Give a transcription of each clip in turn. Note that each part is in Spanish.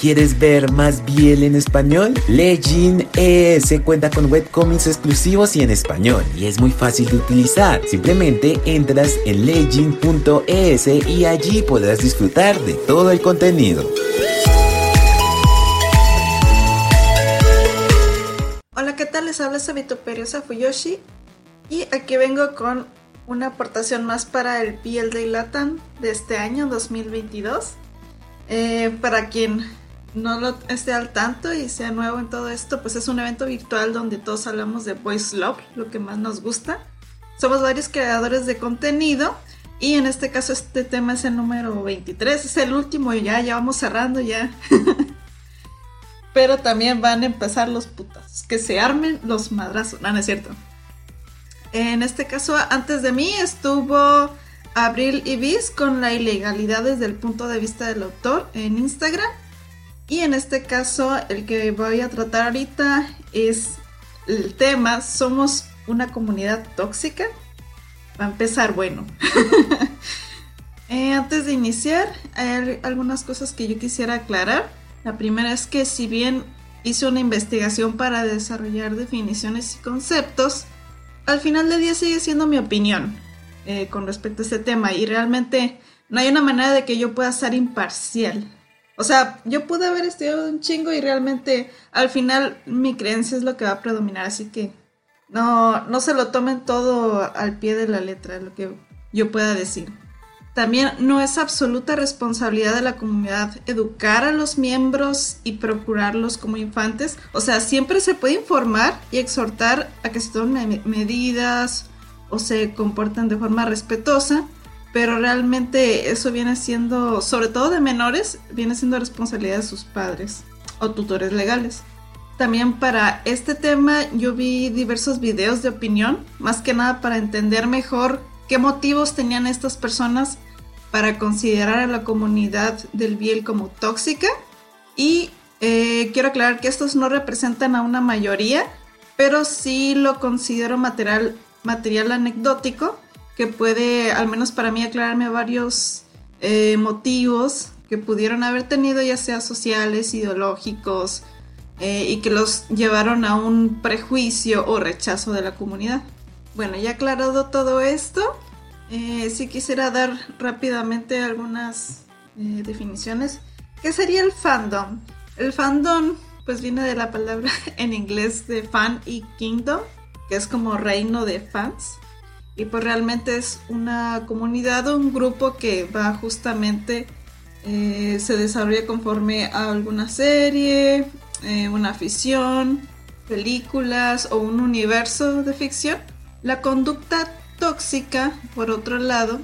¿Quieres ver más Biel en español? Legend ES cuenta con webcomics exclusivos y en español y es muy fácil de utilizar. Simplemente entras en legend.es y allí podrás disfrutar de todo el contenido. Hola, ¿qué tal? Les habla Sabitoperio Fuyoshi y aquí vengo con una aportación más para el Biel de Latam de este año 2022. Eh, para quien no lo esté al tanto y sea nuevo en todo esto, pues es un evento virtual donde todos hablamos de Voice Love, lo que más nos gusta. Somos varios creadores de contenido y en este caso este tema es el número 23, es el último y ya, ya vamos cerrando ya. Pero también van a empezar los putas, que se armen los madrazos, no, no es cierto. En este caso, antes de mí estuvo Abril Ibis con la ilegalidad desde el punto de vista del autor en Instagram. Y en este caso, el que voy a tratar ahorita es el tema, somos una comunidad tóxica. Va a empezar bueno. Eh, antes de iniciar, hay algunas cosas que yo quisiera aclarar. La primera es que si bien hice una investigación para desarrollar definiciones y conceptos, al final del día sigue siendo mi opinión eh, con respecto a este tema y realmente no hay una manera de que yo pueda ser imparcial. O sea, yo pude haber estudiado un chingo y realmente al final mi creencia es lo que va a predominar, así que no, no se lo tomen todo al pie de la letra, lo que yo pueda decir. También no es absoluta responsabilidad de la comunidad educar a los miembros y procurarlos como infantes. O sea, siempre se puede informar y exhortar a que se tomen medidas o se comporten de forma respetuosa, pero realmente eso viene siendo, sobre todo de menores, viene siendo responsabilidad de sus padres o tutores legales. También para este tema yo vi diversos videos de opinión, más que nada para entender mejor qué motivos tenían estas personas para considerar a la comunidad del Biel como tóxica. Y eh, quiero aclarar que estos no representan a una mayoría, pero sí lo considero material, material anecdótico que puede, al menos para mí, aclararme varios eh, motivos que pudieron haber tenido, ya sea sociales, ideológicos, eh, y que los llevaron a un prejuicio o rechazo de la comunidad. Bueno, ya aclarado todo esto, eh, sí quisiera dar rápidamente algunas definiciones. ¿Qué sería el fandom? El fandom pues viene de la palabra en inglés de fan y kingdom, que es como reino de fans y pues realmente es una comunidad o un grupo que va justamente, eh, se desarrolla conforme a alguna serie, eh, una afición, películas o un universo de ficción. La conducta tóxica, por otro lado,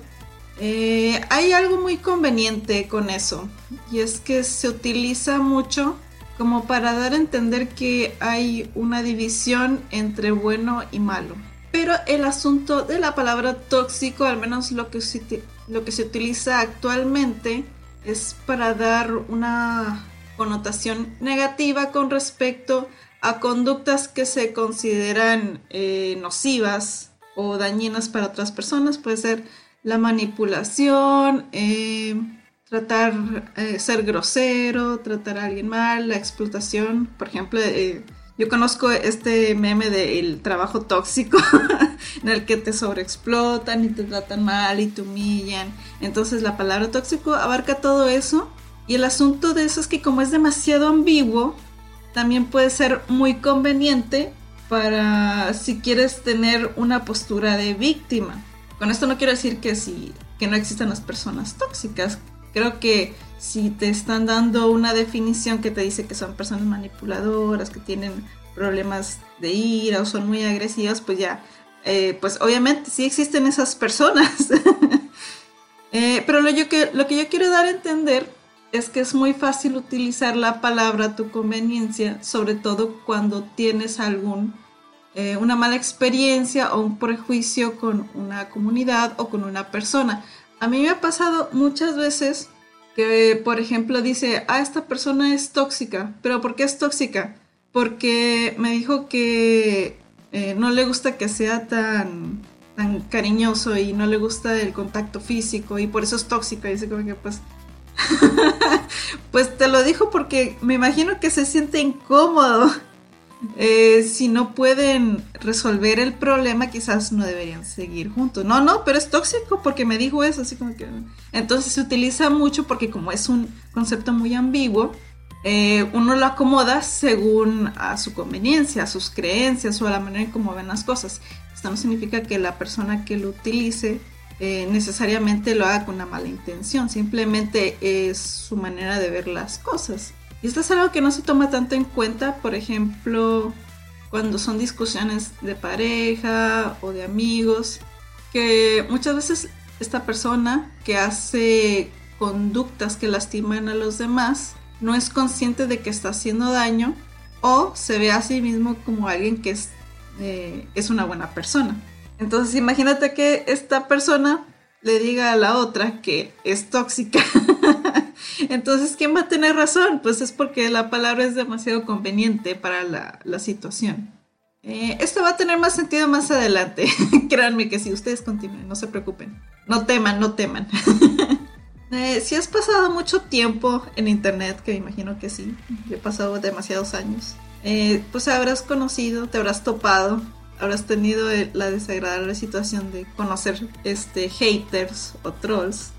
eh, hay algo muy conveniente con eso y es que se utiliza mucho como para dar a entender que hay una división entre bueno y malo. Pero el asunto de la palabra tóxico, al menos lo que se, lo que se utiliza actualmente, es para dar una connotación negativa con respecto a conductas que se consideran eh, nocivas o dañinas para otras personas. Puede ser la manipulación, eh, tratar, eh, ser grosero, tratar a alguien mal, la explotación. Por ejemplo, yo conozco este meme del trabajo tóxico en el que te sobreexplotan y te tratan mal y te humillan. Entonces la palabra tóxico abarca todo eso. Y el asunto de eso es que como es demasiado ambiguo, también puede ser muy conveniente para si quieres tener una postura de víctima. Con esto no quiero decir que, si, que no existan las personas tóxicas. Creo que si te están dando una definición que te dice que son personas manipuladoras, que tienen problemas de ira o son muy agresivas, pues ya, eh, pues obviamente sí existen esas personas. Eh, pero lo, yo que, lo que yo quiero dar a entender es que es muy fácil utilizar la palabra a tu conveniencia, sobre todo cuando tienes algún eh, una mala experiencia o un prejuicio con una comunidad o con una persona. A mí me ha pasado muchas veces que, por ejemplo, dice, ah, esta persona es tóxica, pero ¿por qué es tóxica? Porque me dijo que eh, no le gusta que sea tan, tan cariñoso y no le gusta el contacto físico y por eso es tóxica. Y dice como que pues... pues te lo dijo porque me imagino que se siente incómodo eh, si no pueden resolver el problema, quizás no deberían seguir juntos. No, no, pero es tóxico porque me dijo eso, así como que... Entonces se utiliza mucho porque como es un concepto muy ambiguo, eh, uno lo acomoda según a su conveniencia, a sus creencias o a la manera en cómo ven las cosas. Esto no significa que la persona que lo utilice eh, necesariamente lo haga con una mala intención, simplemente es su manera de ver las cosas. Y esto es algo que no se toma tanto en cuenta, por ejemplo, cuando son discusiones de pareja o de amigos, que muchas veces esta persona que hace conductas que lastiman a los demás no es consciente de que está haciendo daño o se ve a sí mismo como alguien que es, eh, es una buena persona. Entonces imagínate que esta persona le diga a la otra que es tóxica Entonces, ¿quién va a tener razón? Pues es porque la palabra es demasiado conveniente para la, situación. Eh, esto va a tener más sentido más adelante. Créanme que si ustedes continúen, no se preocupen. No teman, no teman. Eh, si has pasado mucho tiempo en internet, que me imagino que sí, he pasado demasiados años, eh, pues habrás conocido, te habrás topado, habrás tenido la desagradable situación de conocer este haters o trolls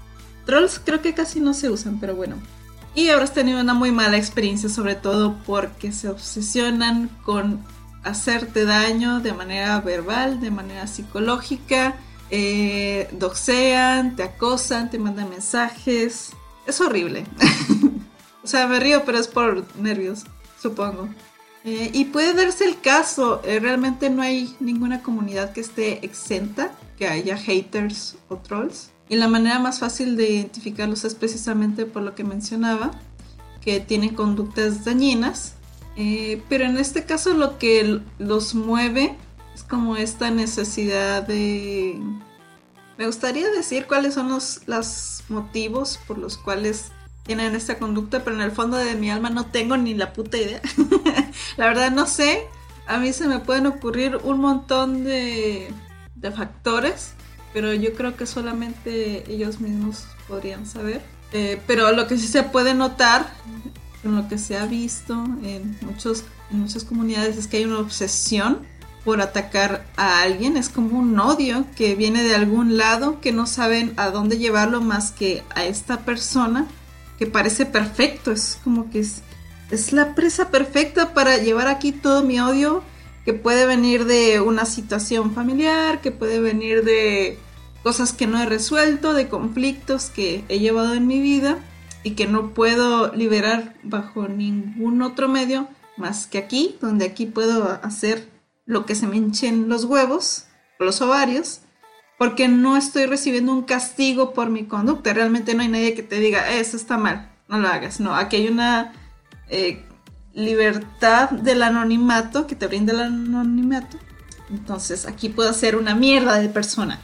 Trolls creo que casi no se usan, pero bueno. Y habrás tenido una muy mala experiencia, sobre todo porque se obsesionan con hacerte daño de manera verbal, de manera psicológica, eh, doxean, te acosan, te mandan mensajes. Es horrible. o sea, me río, pero es por nervios, supongo. Eh, y puede darse el caso, eh, realmente no hay ninguna comunidad que esté exenta, que haya haters o trolls. Y la manera más fácil de identificarlos es precisamente por lo que mencionaba, que tienen conductas dañinas. Eh, pero en este caso lo que los mueve es como esta necesidad de... Me gustaría decir cuáles son los, los motivos por los cuales tienen esta conducta, pero en el fondo de mi alma no tengo ni la puta idea. la verdad no sé. A mí se me pueden ocurrir un montón de, de factores pero yo creo que solamente ellos mismos podrían saber. Eh, pero lo que sí se puede notar, con lo que se ha visto en, muchos, en muchas comunidades, es que hay una obsesión por atacar a alguien, es como un odio que viene de algún lado, que no saben a dónde llevarlo más que a esta persona, que parece perfecto, es como que es, es la presa perfecta para llevar aquí todo mi odio, que puede venir de una situación familiar, que puede venir de cosas que no he resuelto, de conflictos que he llevado en mi vida y que no puedo liberar bajo ningún otro medio más que aquí, donde aquí puedo hacer lo que se me hinchen los huevos los ovarios, porque no estoy recibiendo un castigo por mi conducta. Realmente no hay nadie que te diga, eso está mal, no lo hagas. No, aquí hay una eh, libertad del anonimato, que te brinda el anonimato, Entonces aquí puedo ser una mierda de persona.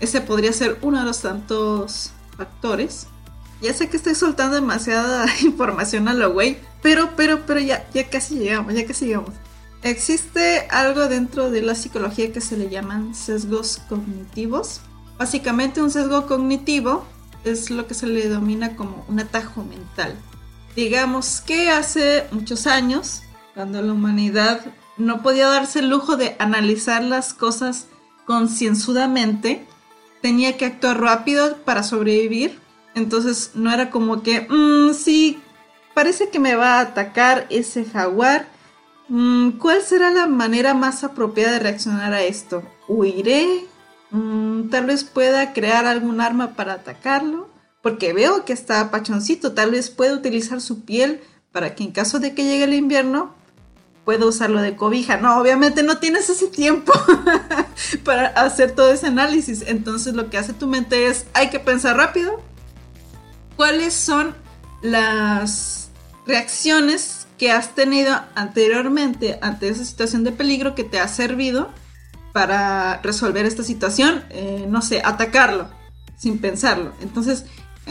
Ese podría ser uno de los tantos factores. Ya sé que estoy soltando demasiada información a lo güey, pero, pero, pero ya, ya casi llegamos, ya casi llegamos. Existe algo dentro de la psicología que se le llaman sesgos cognitivos. Básicamente un sesgo cognitivo es lo que se le denomina como un atajo mental. Digamos que hace muchos años, cuando la humanidad no podía darse el lujo de analizar las cosas concienzudamente, tenía que actuar rápido para sobrevivir. Entonces no era como que, mmm, sí, parece que me va a atacar ese jaguar. Mm, ¿Cuál será la manera más apropiada de reaccionar a esto? ¿Huiré? Mm, tal vez pueda crear algún arma para atacarlo. Porque veo que está pachoncito. Tal vez pueda utilizar su piel para que en caso de que llegue el invierno pueda usarlo de cobija. No, obviamente no tienes ese tiempo para hacer todo ese análisis. Entonces lo que hace tu mente es, hay que pensar rápido. ¿Cuáles son las reacciones que has tenido anteriormente ante esa situación de peligro que te ha servido para resolver esta situación? Eh, no sé, atacarlo sin pensarlo. Entonces,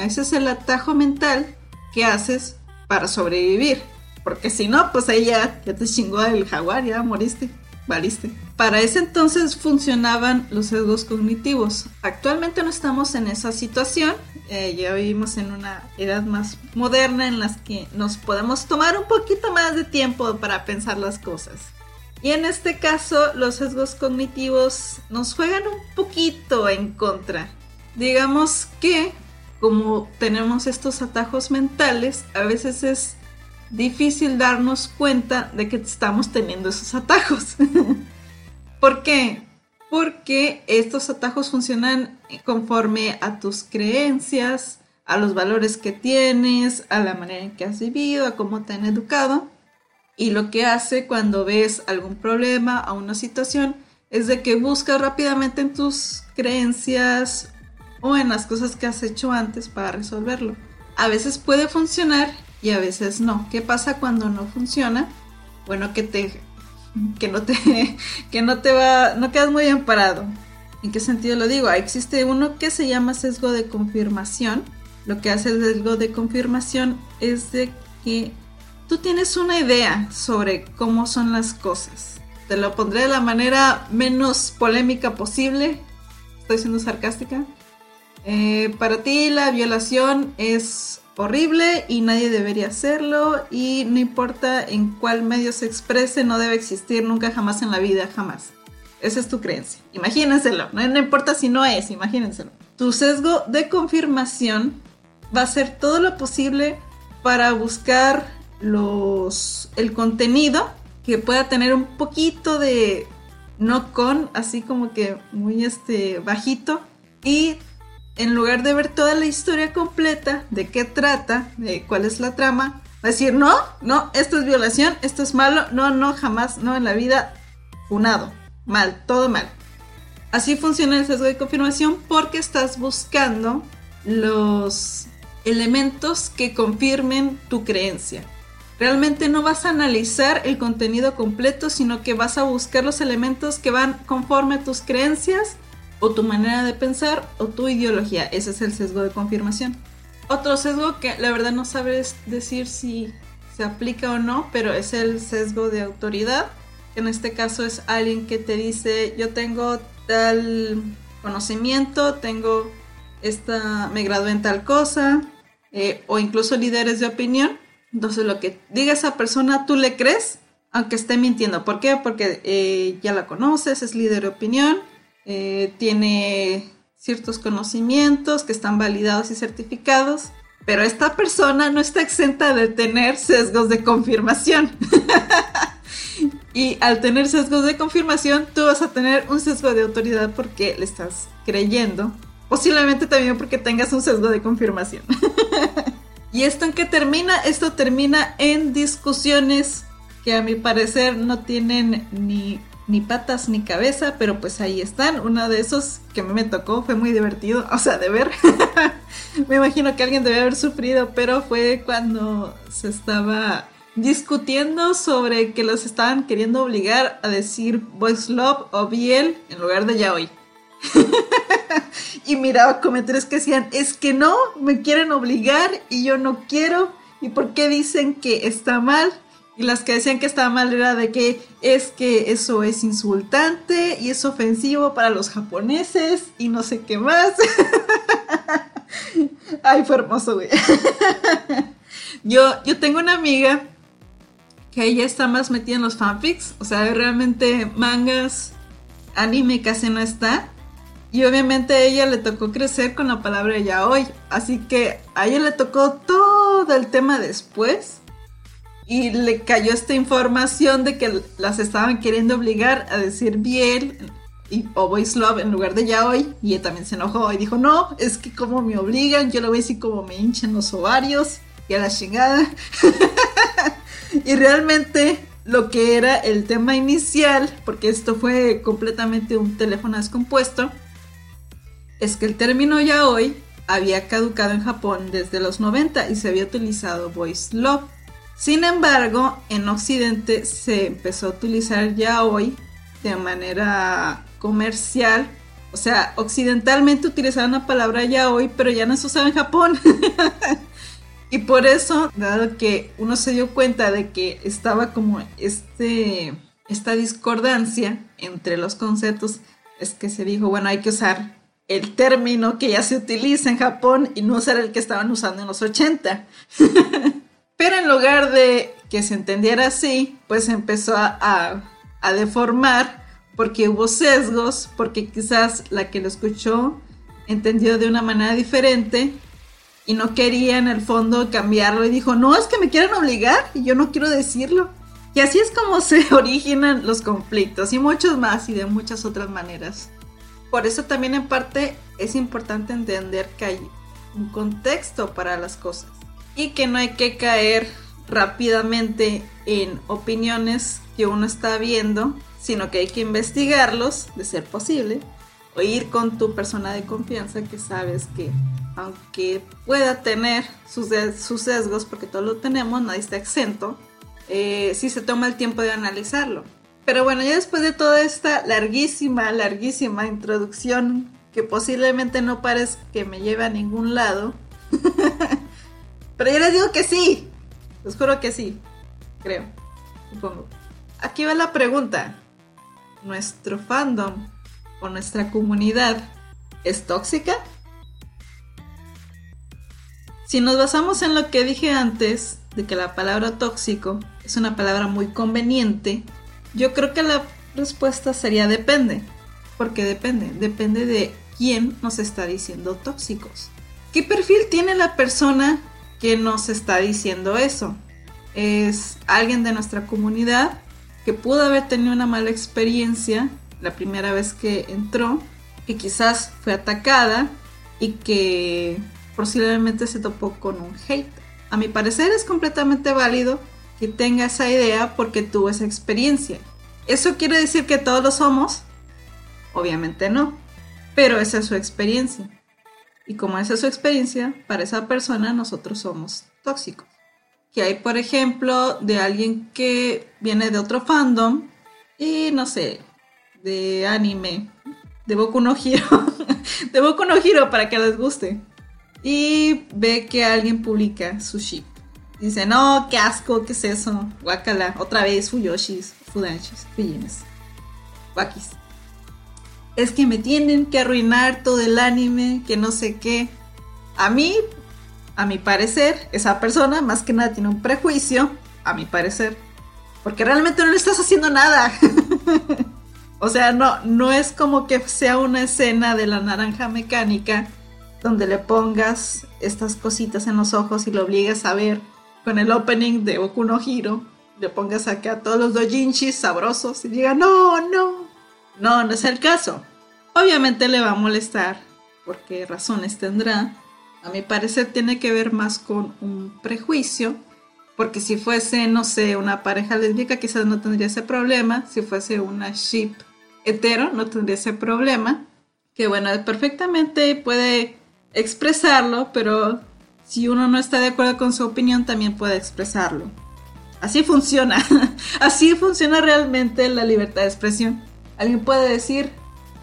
ese es el atajo mental que haces para sobrevivir. Porque si no, pues ahí ya, te chingó el jaguar, ya moriste, valiste. Para ese entonces funcionaban los sesgos cognitivos. Actualmente no estamos en esa situación. Eh, ya vivimos en una edad más moderna en las que nos podemos tomar un poquito más de tiempo para pensar las cosas. Y en este caso, los sesgos cognitivos nos juegan un poquito en contra. Digamos que como tenemos estos atajos mentales, a veces es difícil darnos cuenta de que estamos teniendo esos atajos. ¿Por qué? Porque estos atajos funcionan conforme a tus creencias, a los valores que tienes, a la manera en que has vivido, a cómo te han educado. Y lo que hace cuando ves algún problema o una situación es de que buscas rápidamente en tus creencias o en las cosas que has hecho antes para resolverlo. A veces puede funcionar y a veces no. ¿Qué pasa cuando no funciona? Bueno, que te que no te que no te va no quedas muy bien parado. ¿En qué sentido lo digo? Existe uno que se llama sesgo de confirmación. Lo que hace el sesgo de confirmación es de que tú tienes una idea sobre cómo son las cosas. Te lo pondré de la manera menos polémica posible. Estoy siendo sarcástica. Eh, para ti la violación es horrible y nadie debería hacerlo y no importa en cuál medio se exprese, no debe existir nunca jamás en la vida, jamás. Esa es tu creencia. Imagínenselo, no, importa si no es, imagínenselo. Tu sesgo de confirmación va a hacer todo lo posible para buscar los, el contenido que pueda tener un poquito de no con, así como que muy este bajito y en lugar de ver toda la historia completa, de qué trata, de cuál es la trama, va a decir, no, no, esto es violación, esto es malo, no, no, jamás, no en la vida, unado, mal, todo mal. Así funciona el sesgo de confirmación porque estás buscando los elementos que confirmen tu creencia. Realmente no vas a analizar el contenido completo, sino que vas a buscar los elementos que van conforme a tus creencias o tu manera de pensar o tu ideología. Ese es el sesgo de confirmación. Otro sesgo que la verdad no sabes decir si se aplica o no, pero es el sesgo de autoridad. En este caso es alguien que te dice yo tengo tal conocimiento, tengo esta, me gradué en tal cosa, eh, o incluso líderes de opinión. Entonces lo que diga esa persona tú le crees, aunque esté mintiendo. ¿Por qué? Porque eh, ya la conoces, es líder de opinión eh, tiene ciertos conocimientos que están validados y certificados, pero esta persona no está exenta de tener sesgos de confirmación. y al tener sesgos de confirmación, tú vas a tener un sesgo de autoridad porque le estás creyendo. Posiblemente también porque tengas un sesgo de confirmación. ¿Y esto en qué termina? Esto termina en discusiones que a mi parecer no tienen ni ni patas ni cabeza, pero pues ahí están. Uno de esos que me tocó fue muy divertido, o sea, de ver. me imagino que alguien debe haber sufrido, pero fue cuando se estaba discutiendo sobre que los estaban queriendo obligar a decir Boys Love o Biel en lugar de Yaoi. y miraba comentarios que decían, es que no, me quieren obligar y yo no quiero. ¿Y por qué dicen que está mal? Y las que decían que estaba mal era de que es que eso es insultante y es ofensivo para los japoneses y no sé qué más. Ay, fue hermoso, güey. yo, yo tengo una amiga que ella está más metida en los fanfics. O sea, realmente mangas, anime casi no está. Y obviamente a ella le tocó crecer con la palabra ya hoy. Así que a ella le tocó todo el tema después y le cayó esta información de que las estaban queriendo obligar a decir Biel y, o Voice Love en lugar de Yaoi y ella también se enojó y dijo no, es que como me obligan, yo lo voy a decir como me hinchan los ovarios y a la chingada y realmente lo que era el tema inicial, porque esto fue completamente un teléfono descompuesto, es que el término yaoi había caducado en Japón desde los 90 y se había utilizado Voice Love. Sin embargo, en Occidente se empezó a utilizar ya hoy de manera comercial. O sea, occidentalmente utilizaban la palabra ya hoy, pero ya no se usaba en Japón. y por eso, dado que uno se dio cuenta de que estaba como este, esta discordancia entre los conceptos, es que se dijo, bueno, hay que usar el término que ya se utiliza en Japón y no usar el que estaban usando en los 80. Pero en lugar de que se entendiera así, pues empezó a, deformar porque hubo sesgos, porque quizás la que lo escuchó entendió de una manera diferente y no quería en el fondo cambiarlo y dijo, no, es que me quieren obligar y yo no quiero decirlo. Y así es como se originan los conflictos y muchos más y de muchas otras maneras. Por eso también en parte es importante entender que hay un contexto para las cosas y que no hay que caer rápidamente en opiniones que uno está viendo, sino que hay que investigarlos, de ser posible, o ir con tu persona de confianza que sabes que aunque pueda tener sus, sus sesgos, porque todos lo tenemos, nadie está exento, eh, si se toma el tiempo de analizarlo. Pero bueno, ya después de toda esta larguísima, larguísima introducción, que posiblemente no parezca que me lleve a ningún lado, Pero yo les digo que sí. Les juro que sí. Creo. Supongo. Aquí va la pregunta. ¿Nuestro fandom o nuestra comunidad es tóxica? Si nos basamos en lo que dije antes, de que la palabra tóxico es una palabra muy conveniente, yo creo que la respuesta sería depende. Porque depende, depende de quién nos está diciendo tóxicos. ¿Qué perfil tiene la persona que nos está diciendo eso. Es alguien de nuestra comunidad que pudo haber tenido una mala experiencia la primera vez que entró, que quizás fue atacada y que posiblemente se topó con un hate. A mi parecer es completamente válido que tenga esa idea porque tuvo esa experiencia. ¿Eso quiere decir que todos lo somos? Obviamente no, pero esa es su experiencia. Y como esa es su experiencia, para esa persona nosotros somos tóxicos. Que hay, por ejemplo, de alguien que viene de otro fandom y no sé, de anime, de Boku no Hero, de Boku no Hero para que les guste. Y ve que alguien publica su ship. Dice, no, qué asco, qué es eso, guacala, otra vez Fuyoshis, Fudanshis, Fijines, Wakis es que me tienen que arruinar todo el anime, que no sé qué. A mí, a mi parecer, esa persona más que nada tiene un prejuicio, a mi parecer, porque realmente no le estás haciendo nada. o sea, no, no es como que sea una escena de la naranja mecánica donde le pongas estas cositas en los ojos y lo obligues a ver con el opening de Boku no Hiro, le pongas acá todos los dojinshis sabrosos y diga, no, no, no, no es el caso. Obviamente le va a molestar, porque razones tendrá. A mi parecer tiene que ver más con un prejuicio, porque si fuese, no sé, una pareja lésbica quizás no tendría ese problema, si fuese una ship hetero no tendría ese problema, que bueno, perfectamente puede expresarlo, pero si uno no está de acuerdo con su opinión también puede expresarlo. así funciona. así funciona realmente la libertad de expresión. Alguien puede decir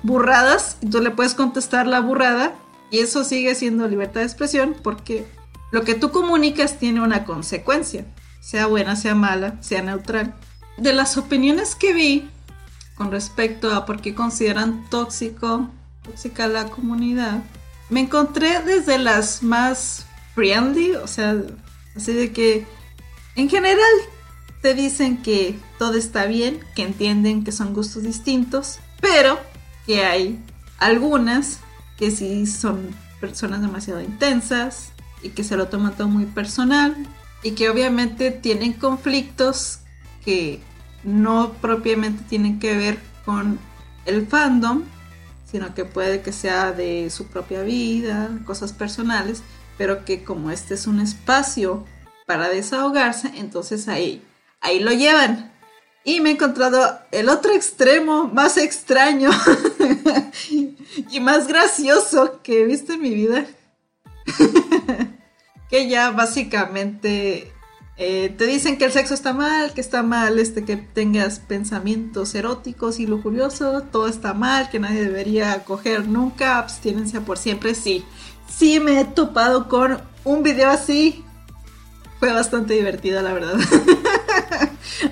burradas y tú le puedes contestar la burrada y eso sigue siendo libertad de expresión porque lo que tú comunicas tiene una consecuencia, sea buena, sea mala, sea neutral. De las opiniones que vi con respecto a por qué consideran tóxico, tóxica la comunidad, me encontré desde las más friendly, o sea, así de que en general te dicen que todo está bien, que entienden que son gustos distintos, pero que hay algunas que sí son personas demasiado intensas y que se lo toman todo muy personal y que obviamente tienen conflictos que no propiamente tienen que ver con el fandom, sino que puede que sea de su propia vida, cosas personales, pero que como este es un espacio para desahogarse, entonces ahí, ahí lo llevan. Y me he encontrado el otro extremo más extraño y más gracioso que he visto en mi vida. que ya básicamente eh, te dicen que el sexo está mal, que está mal este que tengas pensamientos eróticos y lujuriosos, todo está mal, que nadie debería coger nunca, abstinencia por siempre. Sí, sí me he topado con un video así. Fue bastante divertido, la verdad.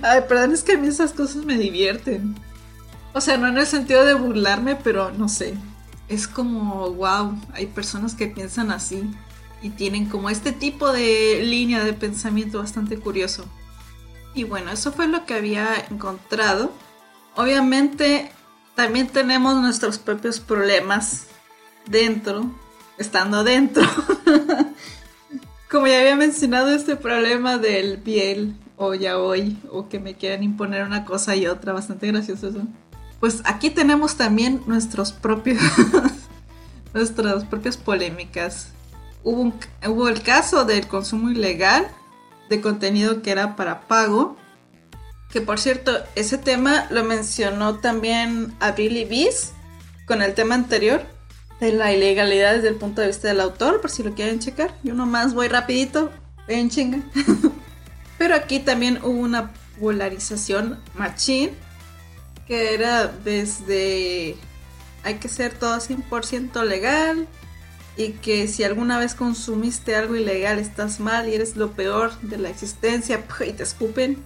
Ay, perdón, es que a mí esas cosas me divierten. O sea, no en el sentido de burlarme, pero no sé. Es como, wow, hay personas que piensan así y tienen como este tipo de línea de pensamiento bastante curioso. Y bueno, eso fue lo que había encontrado. Obviamente también tenemos nuestros propios problemas dentro, estando dentro. como ya había mencionado, este problema del piel o ya hoy, o que me quieran imponer una cosa y otra, bastante gracioso eso. Pues aquí tenemos también nuestros propios, nuestras propias polémicas. Hubo, hubo el caso del consumo ilegal de contenido que era para pago, que por cierto, ese tema lo mencionó también a Billy Bees con el tema anterior de la ilegalidad desde el punto de vista del autor, por si lo quieren checar. Yo nomás voy rapidito, ven chinga. Pero aquí también hubo una polarización machín, que era desde hay que ser todo 100% legal y que si alguna vez consumiste algo ilegal estás mal y eres lo peor de la existencia y te escupen.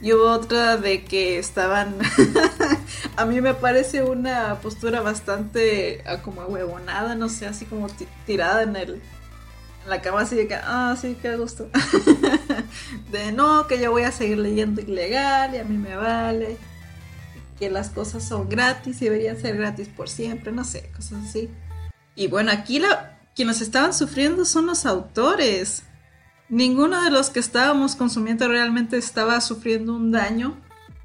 Y hubo otra de que estaban, a mí me parece una postura bastante ah, como huevonada, no sé, así como tirada en el, la cama así de que, ah, sí, qué gusto. de no, que yo voy a seguir leyendo ilegal y a mí me vale. Que las cosas son gratis y deberían ser gratis por siempre, no sé, cosas así. Y bueno, aquí la, quienes estaban sufriendo son los autores. Ninguno de los que estábamos consumiendo realmente estaba sufriendo un daño.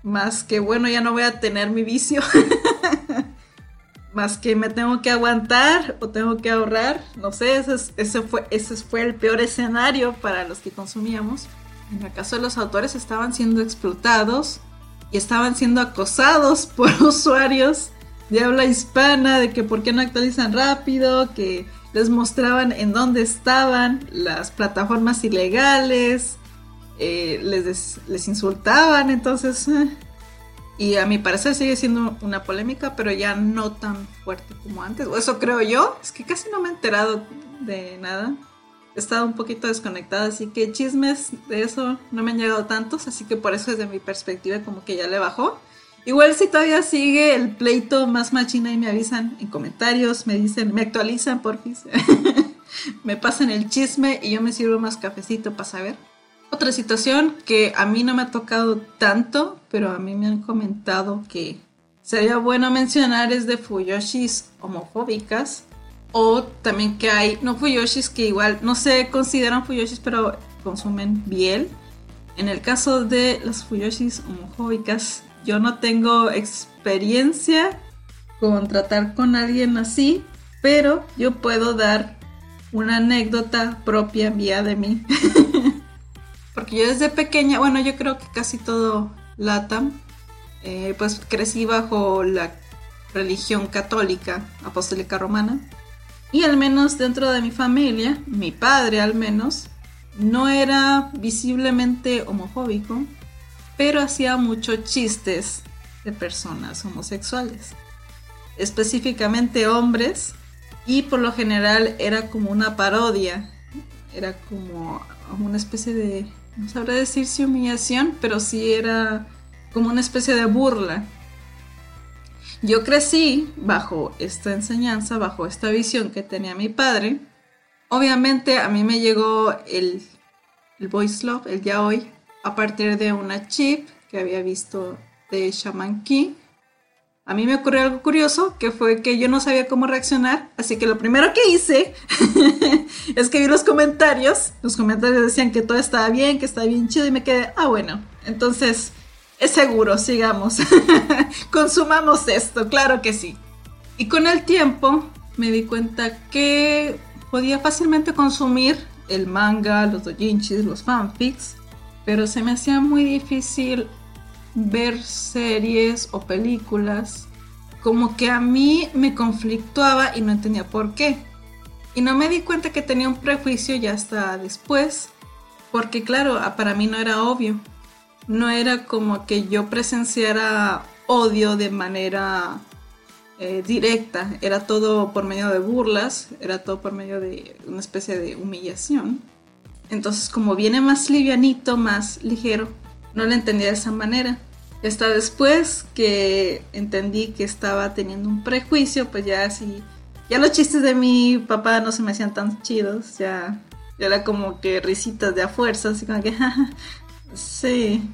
Más que, bueno, ya no voy a tener mi vicio. más que me tengo que aguantar o tengo que ahorrar. No sé, ese, fue, ese fue el peor escenario para los que consumíamos. En el caso de los autores estaban siendo explotados y estaban siendo acosados por usuarios de habla hispana, de que por qué no actualizan rápido, que les mostraban en dónde estaban las plataformas ilegales, eh, les, les insultaban, entonces eh, y a mi parecer sigue siendo una polémica, pero ya no tan fuerte como antes. O eso creo yo. Es que casi no me he enterado de nada. He estado un poquito desconectada, así que chismes de eso no me han llegado tantos, así que por eso desde mi perspectiva como que ya le bajó. Igual si todavía sigue el pleito más machina y me avisan en comentarios, me dicen, me actualizan por fin. me pasan el chisme y yo me sirvo más cafecito para saber. Otra situación que a mí no me ha tocado tanto, pero a mí me han comentado que sería bueno mencionar es de Fuyoshis homofóbicas. O también que hay, no Fuyoshis que igual no se consideran Fuyoshis, pero consumen biel. En el caso de las Fuyoshis homofóbicas, yo no tengo experiencia con tratar con alguien así, pero yo puedo dar una anécdota propia mía de mí. Porque yo desde pequeña, bueno, yo creo que casi todo LATAM, eh, pues crecí bajo la religión católica apostólica romana. Y al menos dentro de mi familia, mi padre al menos, no era visiblemente homofóbico, pero hacía muchos chistes de personas homosexuales, específicamente hombres, y por lo general era como una parodia, era como una especie de, no sabré decir si humillación, pero sí era como una especie de burla. Yo crecí bajo esta enseñanza, bajo esta visión que tenía mi padre. Obviamente a mí me llegó el, el voice love, el ya hoy, a partir de una chip que había visto de Shaman King. A mí me ocurrió algo curioso, que fue que yo no sabía cómo reaccionar, así que lo primero que hice es que vi los comentarios. Los comentarios decían que todo estaba bien, que estaba bien chido y me quedé, ah bueno, entonces es seguro, sigamos. Consumamos esto, claro que sí. Y con el tiempo me di cuenta que podía fácilmente consumir el manga, los dojinshis, los fanfics, pero se me hacía muy difícil ver series o películas como que a mí me conflictuaba y no entendía por qué. Y no me di cuenta que tenía un prejuicio ya hasta después, porque claro, para mí no era obvio no era como que yo presenciara odio de manera eh, directa, era todo por medio de burlas, era todo por medio de una especie de humillación. Entonces como viene más livianito, más ligero, no lo entendía de esa manera. Hasta después que entendí que estaba teniendo un prejuicio, pues ya así, ya los chistes de mi papá no se me hacían tan chidos, ya, ya era como que risitas de a fuerza, así como que, Sí.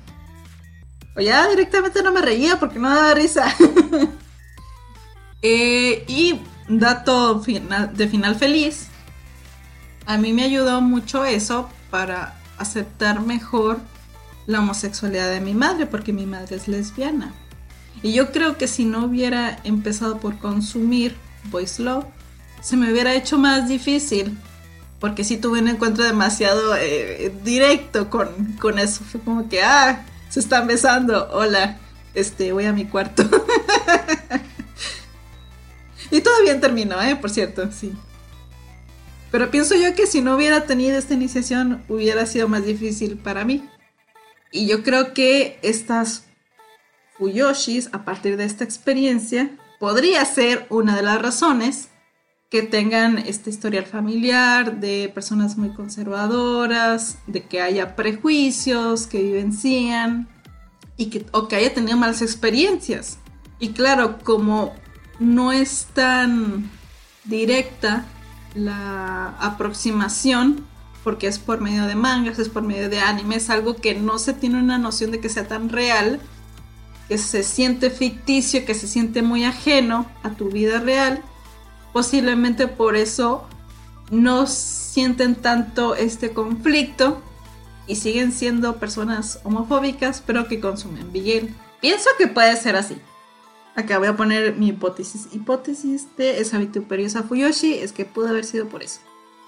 O ya directamente no me reía porque no daba risa. Eh, y dato final, de final feliz. A mí me ayudó mucho eso para aceptar mejor la homosexualidad de mi madre, porque mi madre es lesbiana. Y yo creo que si no hubiera empezado por consumir Voice Love, se me hubiera hecho más difícil porque sí tuve un encuentro demasiado eh, directo con, con, eso. Fue como que, ah, se están besando, hola, este, voy a mi cuarto. y bien terminó, ¿eh? Por cierto, sí. Pero pienso yo que si no hubiera tenido esta iniciación hubiera sido más difícil para mí. Y yo creo que estas Fuyoshis, a partir de esta experiencia, podría ser una de las razones que tengan este historial familiar de personas muy conservadoras, de que haya prejuicios que vivencian y que, o que haya tenido malas experiencias. Y claro, como no es tan directa la aproximación, porque es por medio de mangas, es por medio de animes, algo que no se tiene una noción de que sea tan real, que se siente ficticio, que se siente muy ajeno a tu vida real posiblemente por eso no sienten tanto este conflicto y siguen siendo personas homofóbicas, pero que consumen BL. Pienso que puede ser así. Acá voy a poner mi hipótesis. Hipótesis de esa vituperiosa Fuyoshi es que pudo haber sido por eso.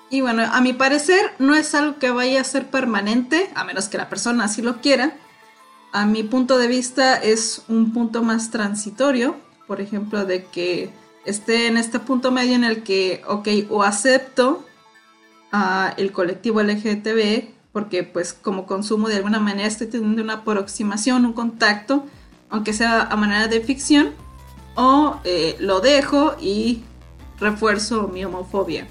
Y bueno, a mi parecer no es algo que vaya a ser permanente, a menos que la persona así lo quiera. A mi punto de vista es un punto más transitorio, por ejemplo, de que esté en este punto medio en el que, ok, o acepto a el colectivo LGTB, porque pues como consumo de alguna manera estoy teniendo una aproximación, un contacto, aunque sea a manera de ficción, o eh, lo dejo y refuerzo mi homofobia.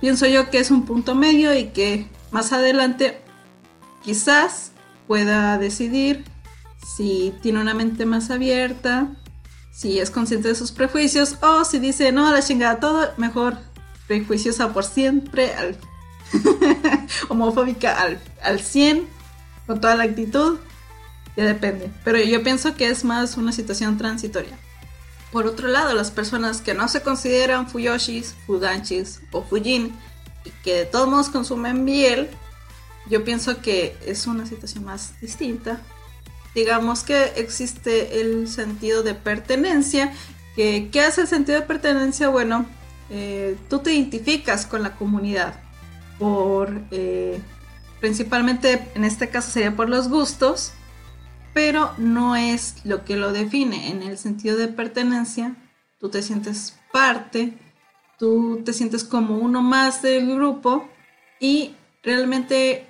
Pienso yo que es un punto medio y que más adelante quizás pueda decidir si tiene una mente más abierta si es consciente de sus prejuicios o si dice, no, a la chingada todo, mejor prejuiciosa por siempre, homofóbica al, al 100, con toda la actitud, ya depende. Pero yo pienso que es más una situación transitoria. Por otro lado, las personas que no se consideran fuyoshis, fudanchis o fujin y que de todos modos consumen miel, yo pienso que es una situación más distinta digamos que existe el sentido de pertenencia. Que, ¿Qué hace el sentido de pertenencia? Bueno, eh, tú te identificas con la comunidad por, eh, principalmente en este caso sería por los gustos, pero no es lo que lo define. En el sentido de pertenencia, tú te sientes parte, tú te sientes como uno más del grupo y realmente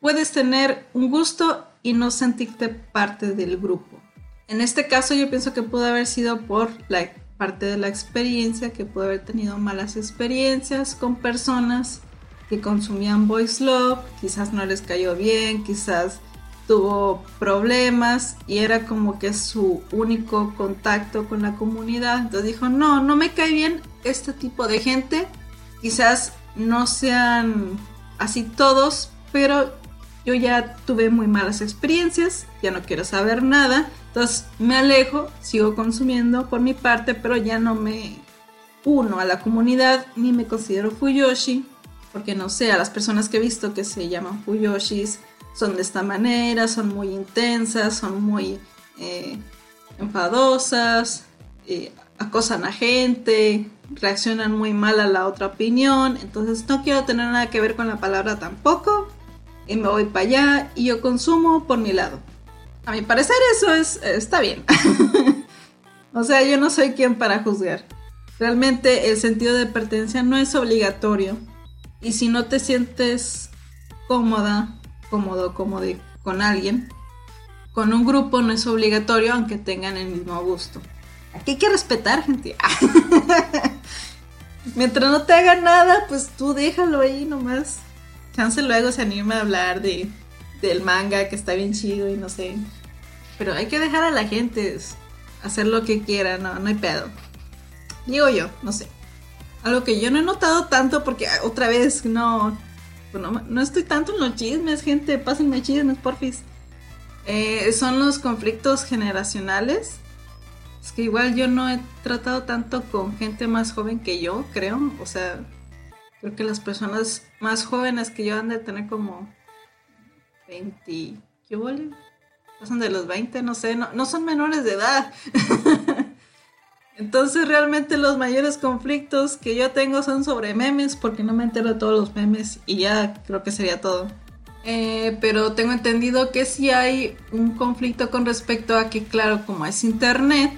puedes tener un gusto y no sentirte parte del grupo. En este caso yo pienso que pudo haber sido por la parte de la experiencia, que pudo haber tenido malas experiencias con personas que consumían Voice Love, quizás no les cayó bien, quizás tuvo problemas y era como que su único contacto con la comunidad. Entonces dijo, no, no me cae bien este tipo de gente. Quizás no sean así todos, pero yo ya tuve muy malas experiencias, ya no quiero saber nada. Entonces me alejo, sigo consumiendo por mi parte, pero ya no me uno a la comunidad ni me considero Fuyoshi, porque no sé, a las personas que he visto que se llaman Fuyoshis son de esta manera, son muy intensas, son muy eh, enfadosas, eh, acosan a gente, reaccionan muy mal a la otra opinión, entonces no quiero tener nada que ver con la palabra tampoco, y me voy para allá y yo consumo por mi lado. A mi parecer eso es, está bien. o sea, yo no soy quien para juzgar. Realmente el sentido de pertenencia no es obligatorio. Y si no te sientes cómoda cómodo, cómodo con alguien. Con un grupo no es obligatorio, aunque tengan el mismo gusto. Aquí hay que respetar, gente. Mientras no te haga nada, pues tú déjalo ahí nomás. Chance luego se anima a hablar de, del manga que está bien chido y no sé. Pero hay que dejar a la gente hacer lo que quiera, no, no hay pedo. Digo yo, no sé. Algo que yo no he notado tanto porque otra vez no, no, estoy tanto en los chismes, gente, pásenme chismes, porfis. Eh, son los conflictos generacionales. Es que igual yo no he tratado tanto con gente más joven que yo, creo. O sea, creo que las personas más jóvenes que yo han de tener como 20, ¿qué vale? Pasan de los 20, no sé, no, no son menores de edad. Entonces realmente los mayores conflictos que yo tengo son sobre memes porque no me entero de todos los memes y ya creo que sería todo. Eh, pero tengo entendido que sí hay un conflicto con respecto a que claro, como es internet,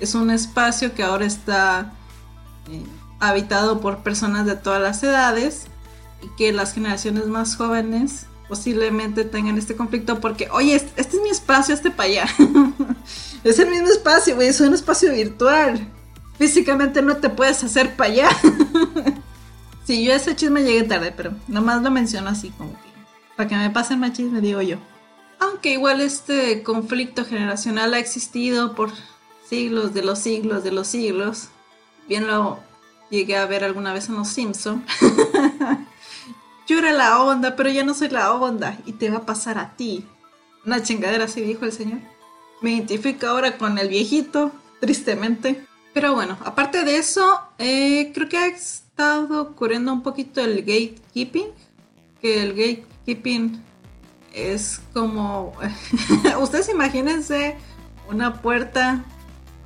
es un espacio que ahora está eh, habitado por personas de todas las edades y que las generaciones más jóvenes posiblemente tengan este conflicto porque, oye, este, este es mi espacio, este para allá. Es el mismo espacio, güey, es un espacio virtual. Físicamente no te puedes hacer para allá. sí, yo ese chisme llegué tarde, pero nomás lo menciono así como que para que me pasen más chisme, digo yo. Aunque igual este conflicto generacional ha existido por siglos de los siglos de los siglos. Bien lo llegué a ver alguna vez en Los Simpson. yo era la onda, pero ya no soy la onda y te va a pasar a ti. Una chingadera así dijo el señor me identifico ahora con el viejito, tristemente. Pero bueno, aparte de eso, eh, creo que ha estado ocurriendo un poquito el gatekeeping. Que el gatekeeping es como. Ustedes imagínense una puerta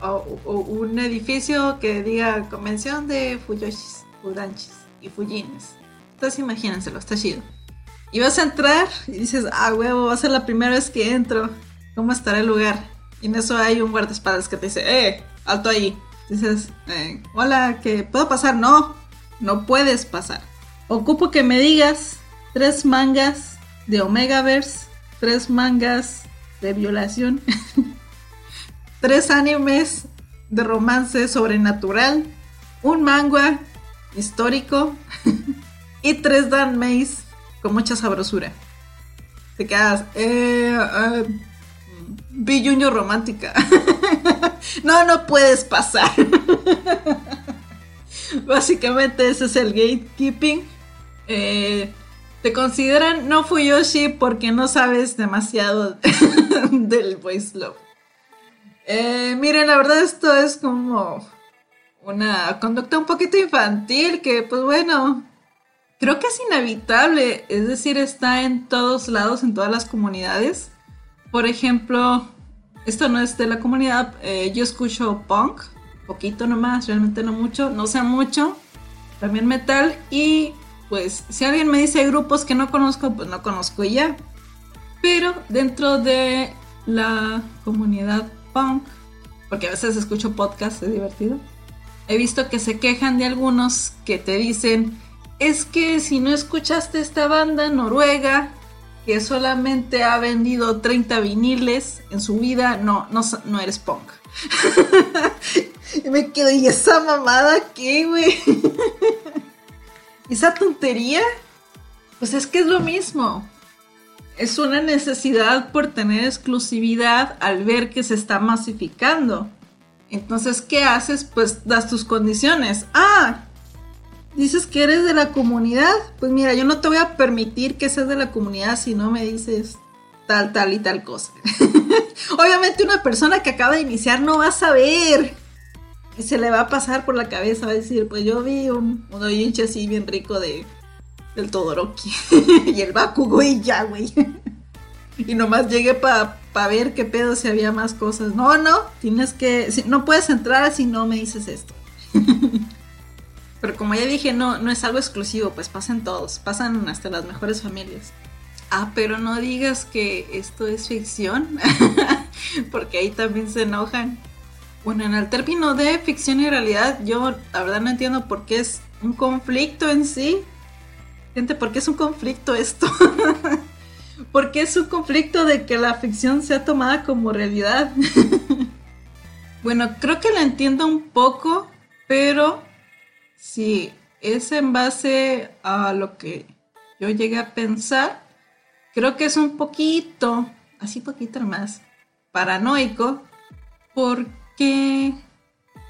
o, un edificio que diga convención de Fuyoshis, Fudanchis y Fujines. Entonces imagínenselo, está chido. Y vas a entrar y dices, ah, huevo, va a ser la primera vez que entro. ¿Cómo estará el lugar? Y en eso hay un guardaespaldas que te dice, eh, alto ahí. Dices, eh, hola, ¿qué puedo pasar? No, no puedes pasar. Ocupo que me digas tres mangas de Omegaverse, tres mangas de violación, tres animes de romance sobrenatural, un manga histórico y tres Dan con mucha sabrosura. Te quedas, eh, eh Vi Junior romántica. no, no puedes pasar. Básicamente ese es el gatekeeping. Eh, te consideran no Fuyoshi porque no sabes demasiado del voice love. Eh, miren, la verdad esto es como una conducta un poquito infantil que pues bueno, creo que es inevitable. Es decir, está en todos lados, en todas las comunidades. Por ejemplo, esto no es de la comunidad, eh, yo escucho punk, poquito nomás, realmente no mucho, no sé mucho, también metal y pues si alguien me dice grupos que no conozco, pues no conozco ya. Pero dentro de la comunidad punk, porque a veces escucho podcast, es divertido, he visto que se quejan de algunos que te dicen, es que si no escuchaste esta banda noruega, que solamente ha vendido 30 viniles en su vida, no, no, no eres punk. y me quedo, ¿y esa mamada qué, güey? ¿Esa tontería? Pues es que es lo mismo. Es una necesidad por tener exclusividad al ver que se está masificando. Entonces, ¿qué haces? Pues das tus condiciones. Ah, dices que eres de la comunidad. Pues mira, yo no te voy a permitir que seas de la comunidad si no me dices tal, tal y tal cosa. Obviamente una persona que acaba de iniciar no va a saber. Se le va a pasar por la cabeza, va a decir, pues yo vi un, un hincha así bien rico de del Todoroki y el Bakugo y ya, güey. y nomás llegué para pa ver qué pedo si había más cosas. No, no, tienes que, no puedes entrar si no me dices esto. Pero como ya dije, no, no es algo exclusivo, pues pasan todos, pasan hasta las mejores familias. Ah, pero no digas que esto es ficción, porque ahí también se enojan. Bueno, en el término de ficción y realidad, yo la verdad no entiendo por qué es un conflicto en sí. Gente, ¿por qué es un conflicto esto? ¿Por qué es un conflicto de que la ficción sea tomada como realidad? bueno, creo que la entiendo un poco, pero si es en base a lo que yo llegué a pensar, creo que es un poquito, así poquito más, paranoico, porque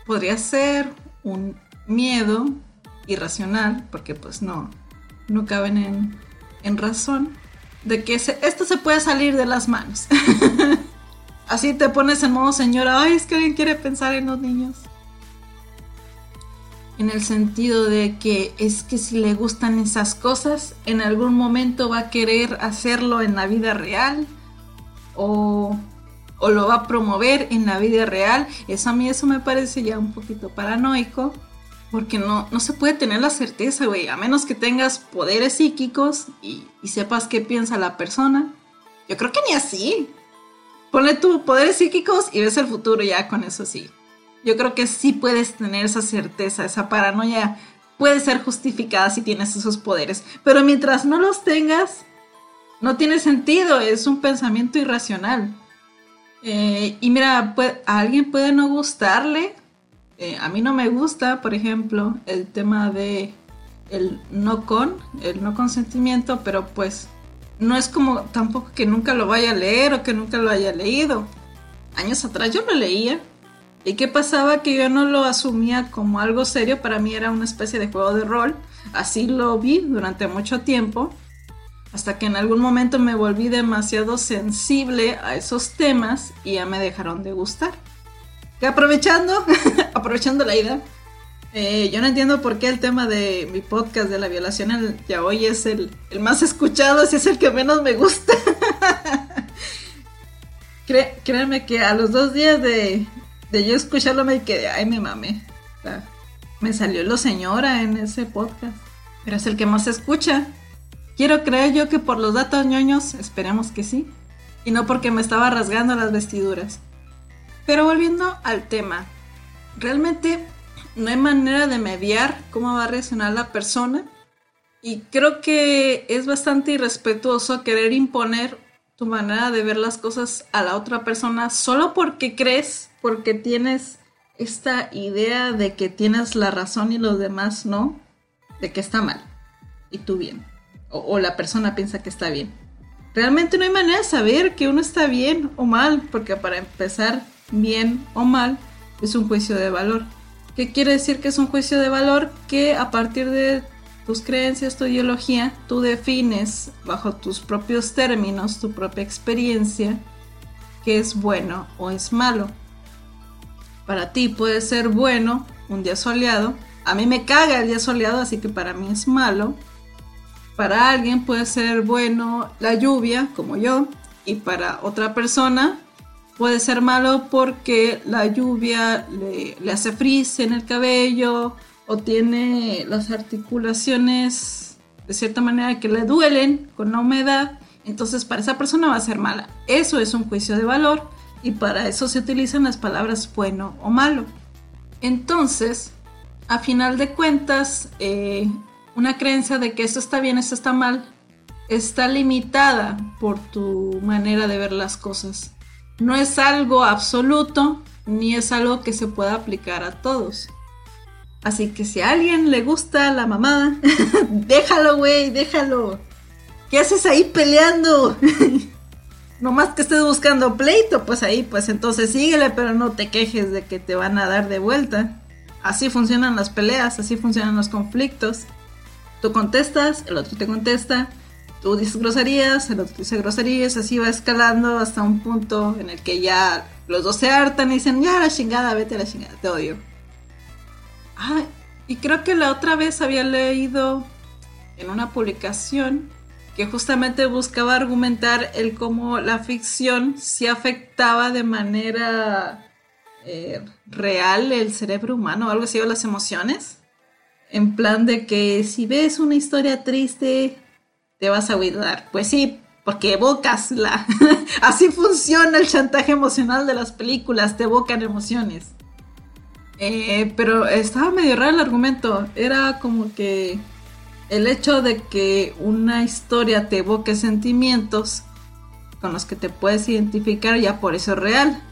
podría ser un miedo irracional, porque pues no, no caben en, en razón, de que esto se puede salir de las manos. así te pones en modo señora, ay, es que alguien quiere pensar en los niños en el sentido de que es que si le gustan esas cosas, en algún momento va a querer hacerlo en la vida real o, o lo va a promover en la vida real. Eso a mí eso me parece ya un poquito paranoico. Porque no, no se puede tener la certeza, güey, a menos que tengas poderes psíquicos y, y sepas qué piensa la persona. Yo creo que ni así. Ponle tus poderes psíquicos y ves el futuro ya con eso sí yo creo que sí puedes tener esa certeza, esa paranoia puede ser justificada si tienes esos poderes. Pero mientras no los tengas, no tiene sentido, es un pensamiento irracional. Eh, y mira, a alguien puede no gustarle, eh, a mí no me gusta, por ejemplo, el tema de el no con, el no consentimiento, pero pues no es como tampoco que nunca lo vaya a leer o que nunca lo haya leído. Años atrás yo lo leía, ¿Y qué pasaba? Que yo no lo asumía como algo serio, para mí era una especie de juego de rol. Así lo vi durante mucho tiempo, hasta que en algún momento me volví demasiado sensible a esos temas y ya me dejaron de gustar. Que aprovechando, aprovechando la idea, eh, yo no entiendo por qué el tema de mi podcast de la violación ya hoy es el, más escuchado, si es el que menos me gusta. créanme que a los dos días de, de yo escucharlo me quedé, ay, me mame. me salió lo señora en ese podcast. Pero es el que más escucha. Quiero creer yo que por los datos ñoños, esperemos que sí. Y no porque me estaba rasgando las vestiduras. Pero volviendo al tema. Realmente no hay manera de mediar cómo va a reaccionar la persona. Y creo que es bastante irrespetuoso querer imponer tu manera de ver las cosas a la otra persona solo porque crees porque tienes esta idea de que tienes la razón y los demás no, de que está mal y tú bien, o, la persona piensa que está bien. Realmente no hay manera de saber que uno está bien o mal, porque para empezar, bien o mal es un juicio de valor. ¿Qué quiere decir que es un juicio de valor? Que a partir de tus creencias, tu ideología, tú defines bajo tus propios términos, tu propia experiencia, qué es bueno o es malo. Para ti puede ser bueno un día soleado. A mí me caga el día soleado, así que para mí es malo. Para alguien puede ser bueno la lluvia, como yo. Y para otra persona puede ser malo porque la lluvia le, hace frizz en el cabello o tiene las articulaciones de cierta manera que le duelen con la humedad. Entonces para esa persona va a ser mala. Eso es un juicio de valor y para eso se utilizan las palabras bueno o malo. Entonces, a final de cuentas, eh, una creencia de que esto está bien, esto está mal, está limitada por tu manera de ver las cosas. No es algo absoluto ni es algo que se pueda aplicar a todos. Así que si a alguien le gusta la mamada, déjalo, güey, déjalo. ¿Qué haces ahí peleando? no más que estés buscando pleito, pues ahí, pues entonces síguele, pero no te quejes de que te van a dar de vuelta. Así funcionan las peleas, así funcionan los conflictos. Tú contestas, el otro te contesta, tú dices groserías, el otro dice groserías, así va escalando hasta un punto en el que ya los dos se hartan y dicen, ya la chingada, vete a la chingada, te odio. Ah, y creo que la otra vez había leído en una publicación que justamente buscaba argumentar el cómo la ficción se afectaba de manera eh, real el cerebro humano, algo así, o las emociones. En plan de que si ves una historia triste, te vas a olvidar. Pues sí, porque evocas la... así funciona el chantaje emocional de las películas, te evocan emociones. Eh, pero estaba medio raro el argumento. Era como que el hecho de que una historia te evoque sentimientos con los que te puedes identificar ya por eso es real.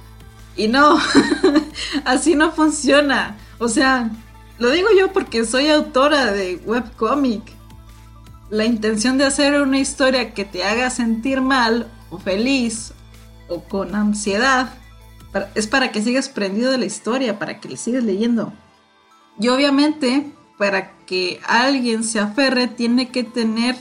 Y no, así no funciona. O sea, lo digo yo porque soy autora de webcomic. La intención de hacer una historia que te haga sentir mal o feliz o con ansiedad es para que sigas prendido de la historia, para que le sigas leyendo. Y obviamente para que alguien se aferre tiene que tener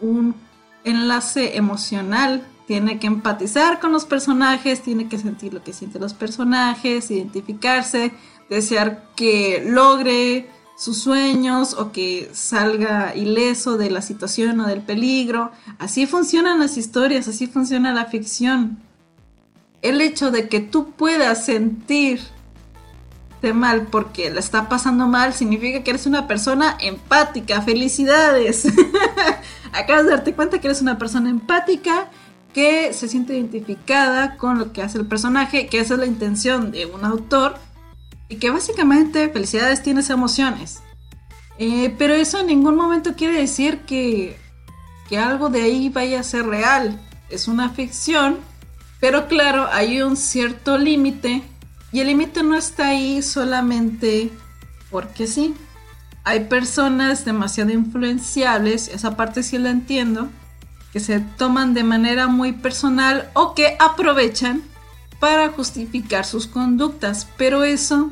un enlace emocional, tiene que empatizar con los personajes, tiene que sentir lo que sienten los personajes, identificarse, desear que logre sus sueños o que salga ileso de la situación o del peligro. Así funcionan las historias, así funciona la ficción. El hecho de que tú puedas sentir mal porque la está pasando mal significa que eres una persona empática. Felicidades. Acabas de darte cuenta que eres una persona empática que se siente identificada con lo que hace el personaje, que esa es la intención de un autor y que básicamente felicidades tienes emociones. Eh, pero eso en ningún momento quiere decir que, que algo de ahí vaya a ser real. Es una ficción, pero claro, hay un cierto límite y el límite no está ahí solamente porque sí. Hay personas demasiado influenciables, esa parte sí la entiendo, que se toman de manera muy personal o que aprovechan para justificar sus conductas, pero eso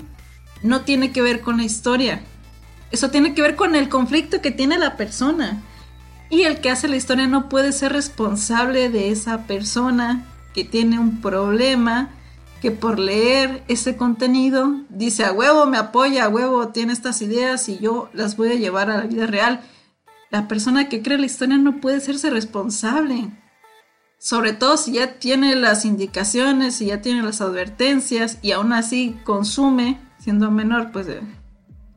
no tiene que ver con la historia. Eso tiene que ver con el conflicto que tiene la persona. Y el que hace la historia no puede ser responsable de esa persona que tiene un problema que por leer ese contenido dice a huevo me apoya, a huevo tiene estas ideas y yo las voy a llevar a la vida real. La persona que cree la historia no puede serse responsable. Sobre todo si ya tiene las indicaciones, si ya tiene las advertencias y aún así consume, siendo menor, pues eh,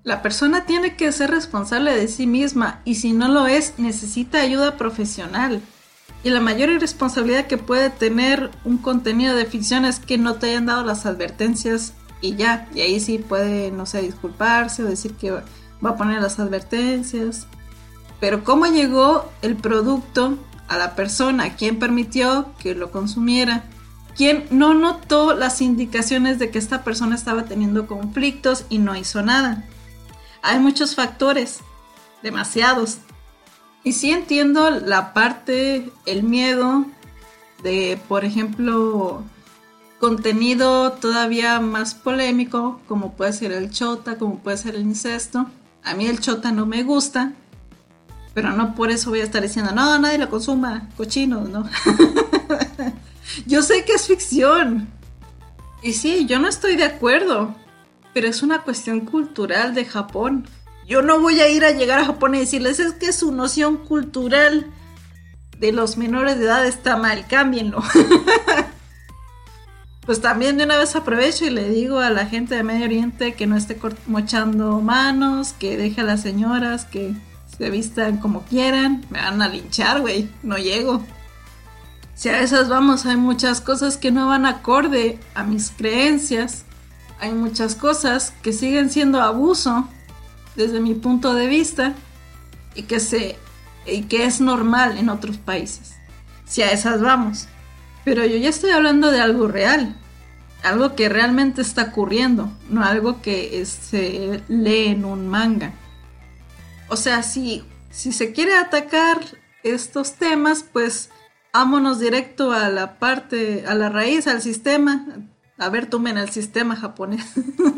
la persona tiene que ser responsable de sí misma y si no lo es, necesita ayuda profesional. Y la mayor irresponsabilidad que puede tener un contenido de ficción es que no te hayan dado las advertencias y ya. Y ahí sí puede, no sé, disculparse o decir que va a poner las advertencias. Pero cómo llegó el producto a la persona, quién permitió que lo consumiera, quién no notó las indicaciones de que esta persona estaba teniendo conflictos y no hizo nada. Hay muchos factores, demasiados, y sí entiendo la parte, el miedo de, por ejemplo, contenido todavía más polémico, como puede ser el chota, como puede ser el incesto. A mí el chota no me gusta, pero no por eso voy a estar diciendo, no, nadie lo consuma, cochino, no. yo sé que es ficción. Y sí, yo no estoy de acuerdo, pero es una cuestión cultural de Japón. Yo no voy a ir a llegar a Japón y decirles, es que su noción cultural de los menores de edad está mal, cámbienlo. pues también de una vez aprovecho y le digo a la gente de Medio Oriente que no esté mochando manos, que deje a las señoras que se vistan como quieran. Me van a linchar, güey, no llego. Si a esas vamos, hay muchas cosas que no van acorde a mis creencias. Hay muchas cosas que siguen siendo abuso desde mi punto de vista y que se y que es normal en otros países. Si a esas vamos. Pero yo ya estoy hablando de algo real, algo que realmente está ocurriendo, no algo que se lee en un manga. O sea, si, si se quiere atacar estos temas, pues vámonos directo a la parte, a la raíz, al sistema. A ver, tomen el sistema japonés.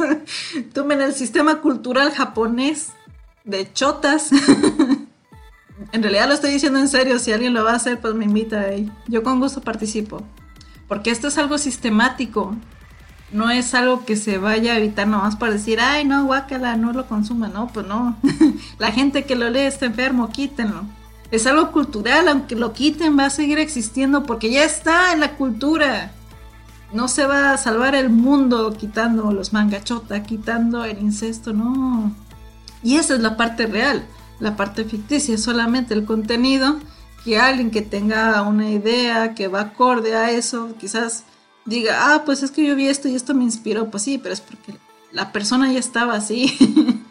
tomen el sistema cultural japonés de chotas. en realidad lo estoy diciendo en serio. Si alguien lo va a hacer, pues me invita ahí. Yo con gusto participo. Porque esto es algo sistemático. No es algo que se vaya a evitar nomás para decir, ay, no, guácala, no lo consuma. No, pues no. La gente que lo lee está enfermo, quítenlo es algo cultural, aunque lo quiten va a seguir existiendo porque ya está en la cultura. No se va a salvar el mundo quitando los mangachota, quitando el incesto, no. Y esa es la parte real, la parte ficticia, solamente el contenido que alguien que tenga una idea que va acorde a eso, quizás diga, ah, pues es que yo vi esto y esto me inspiró, pues sí, pero es porque la persona ya estaba así.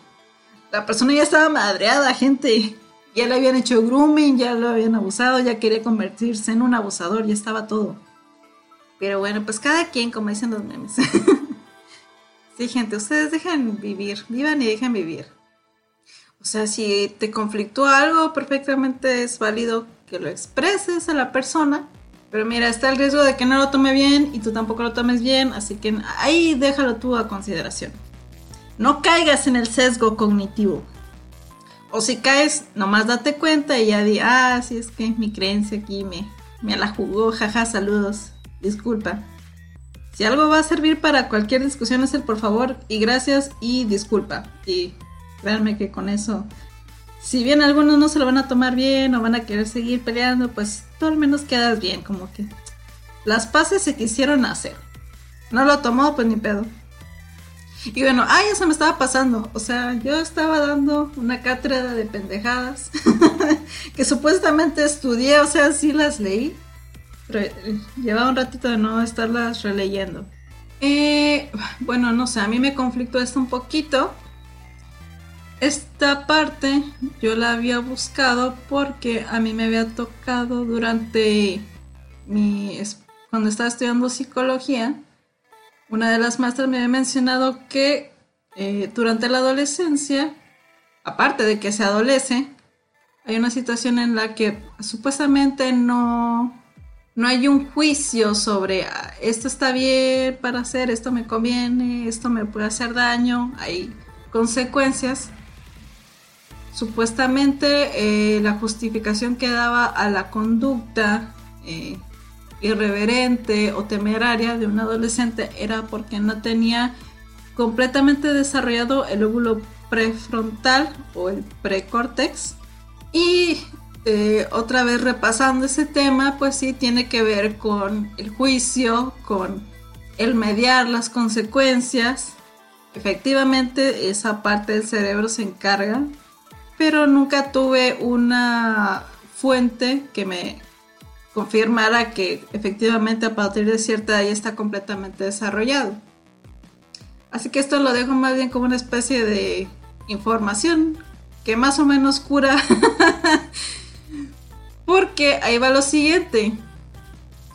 la persona ya estaba madreada, gente ya le habían hecho grooming, ya lo habían abusado, ya quería convertirse en un abusador, ya estaba todo. Pero bueno, pues cada quien, como dicen los memes. sí, gente, ustedes dejan vivir, vivan y dejan vivir. O sea, si te conflictó algo, perfectamente es válido que lo expreses a la persona. Pero mira, está el riesgo de que no lo tome bien y tú tampoco lo tomes bien, así que ahí déjalo tú a consideración. No caigas en el sesgo cognitivo. O si caes, nomás date cuenta y ya di, ah, sí es que mi creencia aquí me, me la jugó, jaja, saludos, disculpa. Si algo va a servir para cualquier discusión es el por favor y gracias y disculpa. Y créanme que con eso, si bien algunos no se lo van a tomar bien o van a querer seguir peleando, pues tú al menos quedas bien, como que las paces se quisieron hacer. No lo tomó, pues ni pedo. Y bueno, ay, eso me estaba pasando. O sea, yo estaba dando una cátedra de pendejadas que supuestamente estudié, o sea, sí las leí. Llevaba un ratito de no estarlas releyendo. Eh, bueno, no sé, a mí me conflictó esto un poquito. Esta parte yo la había buscado porque a mí me había tocado durante mi... cuando estaba estudiando psicología una de las maestras me había mencionado que eh, durante la adolescencia, aparte de que se adolece, hay una situación en la que supuestamente no, no hay un juicio sobre ah, esto está bien para hacer, esto me conviene, esto me puede hacer daño, hay consecuencias. Supuestamente eh, la justificación que daba a la conducta eh, irreverente o temeraria de un adolescente era porque no tenía completamente desarrollado el óvulo prefrontal o el precórtex. Y eh, otra vez repasando ese tema, pues sí tiene que ver con el juicio, con el mediar las consecuencias. Efectivamente, esa parte del cerebro se encarga, pero nunca tuve una fuente que me confirmara que efectivamente a partir de cierta edad ya está completamente desarrollado. Así que esto lo dejo más bien como una especie de información que más o menos cura. Porque ahí va lo siguiente.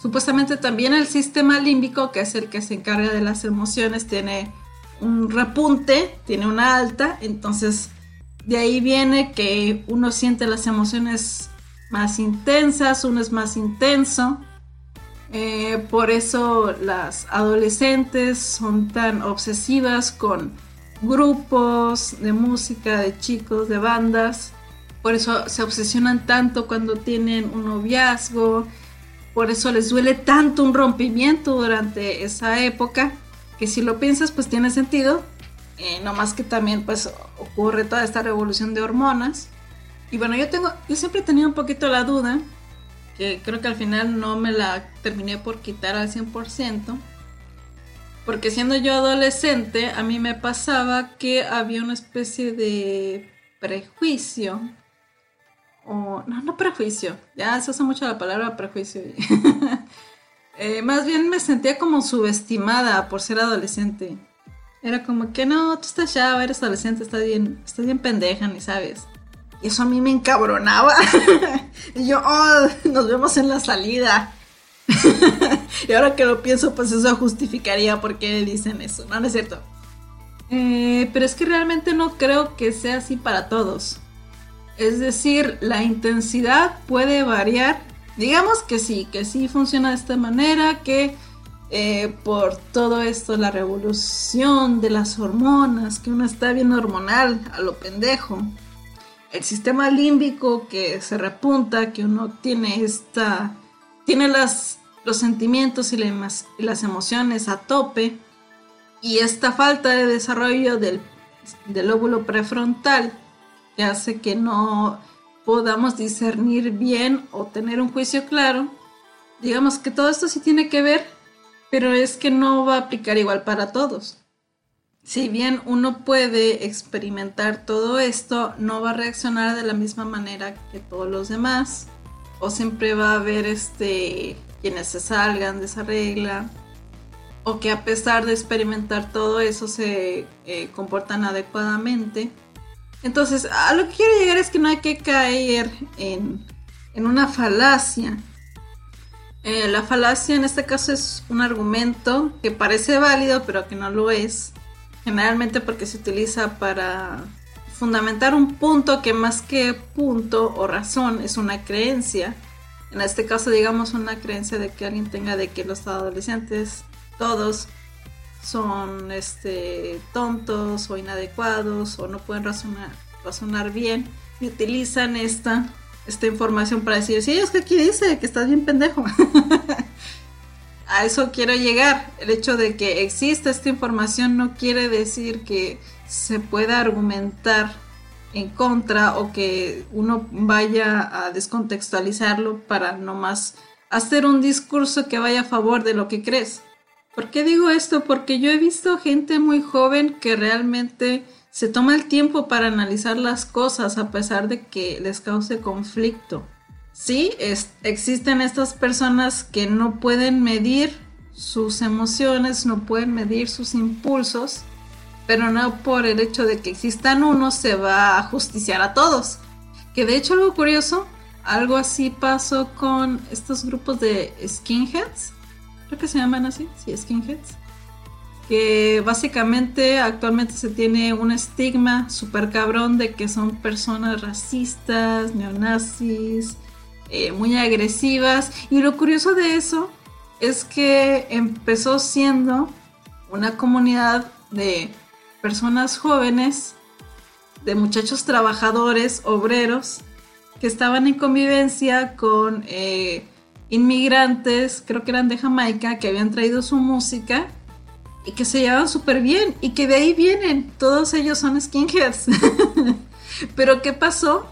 Supuestamente también el sistema límbico, que es el que se encarga de las emociones, tiene un repunte, tiene una alta. Entonces de ahí viene que uno siente las emociones más intensas, uno es más intenso. Eh, por eso las adolescentes son tan obsesivas con grupos de música, de chicos, de bandas. Por eso se obsesionan tanto cuando tienen un noviazgo. Por eso les duele tanto un rompimiento durante esa época. Que si lo piensas pues tiene sentido. Eh, no más que también pues ocurre toda esta revolución de hormonas. Y bueno, yo tengo, yo siempre tenido un poquito la duda, que creo que al final no me la terminé por quitar al 100%, porque siendo yo adolescente, a mí me pasaba que había una especie de prejuicio, no, no prejuicio, ya se usa mucho la palabra prejuicio. Eh, más bien me sentía como subestimada por ser adolescente. Era como que no, tú estás ya, eres adolescente, estás bien, estás bien pendeja, ni sabes. Y eso a mí me encabronaba. y yo, oh, nos vemos en la salida. y ahora que lo pienso, pues eso justificaría por qué dicen eso. No, no es cierto. Eh, pero es que realmente no creo que sea así para todos. Es decir, la intensidad puede variar. Digamos que sí, que sí funciona de esta manera, que eh, por todo esto, la revolución de las hormonas, que uno está bien hormonal a lo pendejo. El sistema límbico que se repunta, que uno tiene esta, tiene las, los sentimientos y, las emociones a tope. Y esta falta de desarrollo del, del lóbulo prefrontal que hace que no podamos discernir bien o tener un juicio claro. Digamos que todo esto sí tiene que ver, pero es que no va a aplicar igual para todos. Si bien uno puede experimentar todo esto, no va a reaccionar de la misma manera que todos los demás. O siempre va a haber este, quienes se salgan de esa regla o que a pesar de experimentar todo eso se eh, comportan adecuadamente. Entonces, a lo que quiero llegar es que no hay que caer en, una falacia. Eh, la falacia en este caso es un argumento que parece válido, pero que no lo es. Generalmente porque se utiliza para fundamentar un punto que más que punto o razón es una creencia. En este caso, digamos, una creencia de que alguien tenga de que los adolescentes todos son este, tontos o inadecuados o no pueden razonar, bien y utilizan esta, esta información para decir, sí, es que aquí dice que estás bien pendejo. A eso quiero llegar. El hecho de que exista esta información no quiere decir que se pueda argumentar en contra o que uno vaya a descontextualizarlo para nomás hacer un discurso que vaya a favor de lo que crees. ¿Por qué digo esto? Porque yo he visto gente muy joven que realmente se toma el tiempo para analizar las cosas a pesar de que les cause conflicto. Sí, existen estas personas que no pueden medir sus emociones, no pueden medir sus impulsos, pero no por el hecho de que existan uno se va a justiciar a todos. Que de hecho algo curioso, algo así pasó con estos grupos de skinheads creo que se llaman así, sí, skinheads, que básicamente actualmente se tiene un estigma súper cabrón de que son personas racistas, neonazis, eh, muy agresivas. Y lo curioso de eso es que empezó siendo una comunidad de personas jóvenes, de muchachos trabajadores, obreros, que estaban en convivencia con... Eh, inmigrantes, creo que eran de Jamaica, que habían traído su música y que se llevaban súper bien y que de ahí vienen, todos ellos son skinheads. Pero ¿qué pasó?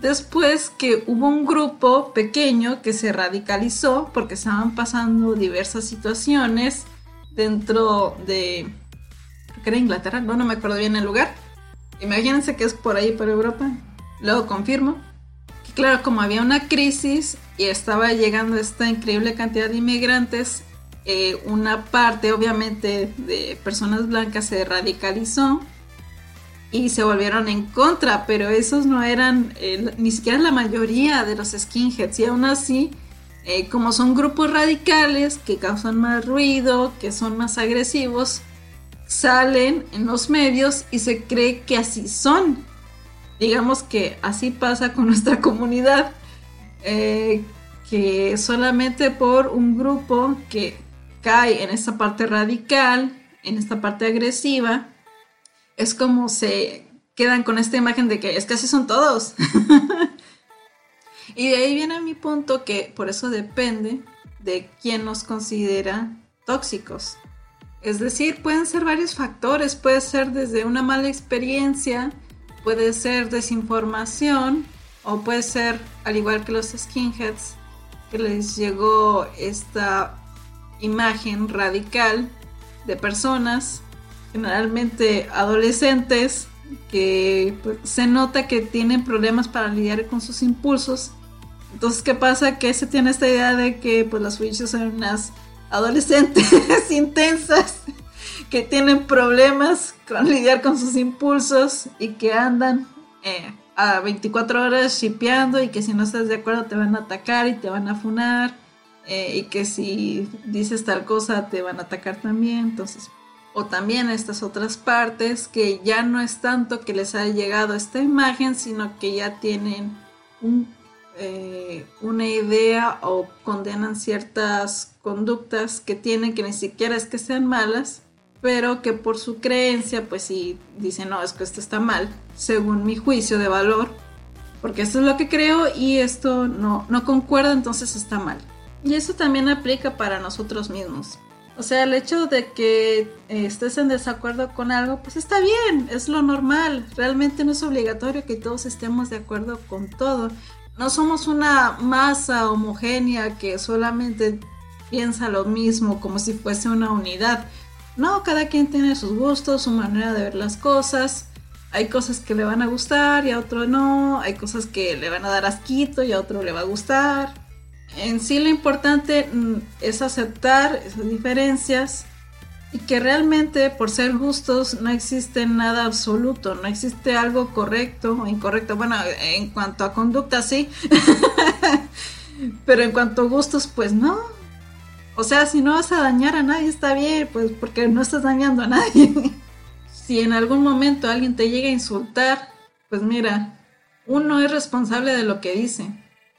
Después que hubo un grupo pequeño que se radicalizó porque estaban pasando diversas situaciones dentro de, creo que era Inglaterra, no, no me acuerdo bien el lugar. Imagínense que es por ahí, por Europa. Luego confirmo. Que claro, como había una crisis, y estaba llegando esta increíble cantidad de inmigrantes, eh, una parte obviamente de personas blancas se radicalizó y se volvieron en contra, pero esos no eran eh, ni siquiera la mayoría de los skinheads y aún así, eh, como son grupos radicales que causan más ruido, que son más agresivos, salen en los medios y se cree que así son. Digamos que así pasa con nuestra comunidad. Eh, que solamente por un grupo que cae en esta parte radical, en esta parte agresiva, es como se quedan con esta imagen de que es que así son todos. y de ahí viene mi punto que por eso depende de quién nos considera tóxicos. Es decir, pueden ser varios factores, puede ser desde una mala experiencia, puede ser desinformación, o puede ser, al igual que los skinheads, que les llegó esta imagen radical de personas, generalmente adolescentes, que pues, se nota que tienen problemas para lidiar con sus impulsos. Entonces, ¿qué pasa? Que se tiene esta idea de que pues, las witches son unas adolescentes intensas que tienen problemas con lidiar con sus impulsos y que andan eh, a 24 horas shipeando y que si no estás de acuerdo te van a atacar y te van a funar eh, y que si dices tal cosa te van a atacar también. Entonces, o también estas otras partes que ya no es tanto que les haya llegado esta imagen, sino que ya tienen eh, una idea o condenan ciertas conductas que tienen que ni siquiera es que sean malas, pero que por su creencia, pues sí, dicen, no, es que esto está mal, según mi juicio de valor, porque esto es lo que creo y esto no, no concuerda, entonces está mal. Y eso también aplica para nosotros mismos. O sea, el hecho de que eh, estés en desacuerdo con algo, pues está bien, es lo normal. Realmente no es obligatorio que todos estemos de acuerdo con todo. No somos una masa homogénea que solamente piensa lo mismo como si fuese una unidad. No, cada quien tiene sus gustos, su manera de ver las cosas. Hay cosas que le van a gustar y a otro no. Hay cosas que le van a dar asquito y a otro le va a gustar. En sí lo importante mm, es aceptar esas diferencias y que realmente por ser justos no existe nada absoluto, no existe algo correcto o incorrecto. Bueno, en cuanto a conducta sí, pero en cuanto a gustos pues no, o sea, si no vas a dañar a nadie, está bien, pues porque no estás dañando a nadie. si en algún momento alguien te llega a insultar, pues mira, uno es responsable de lo que dice.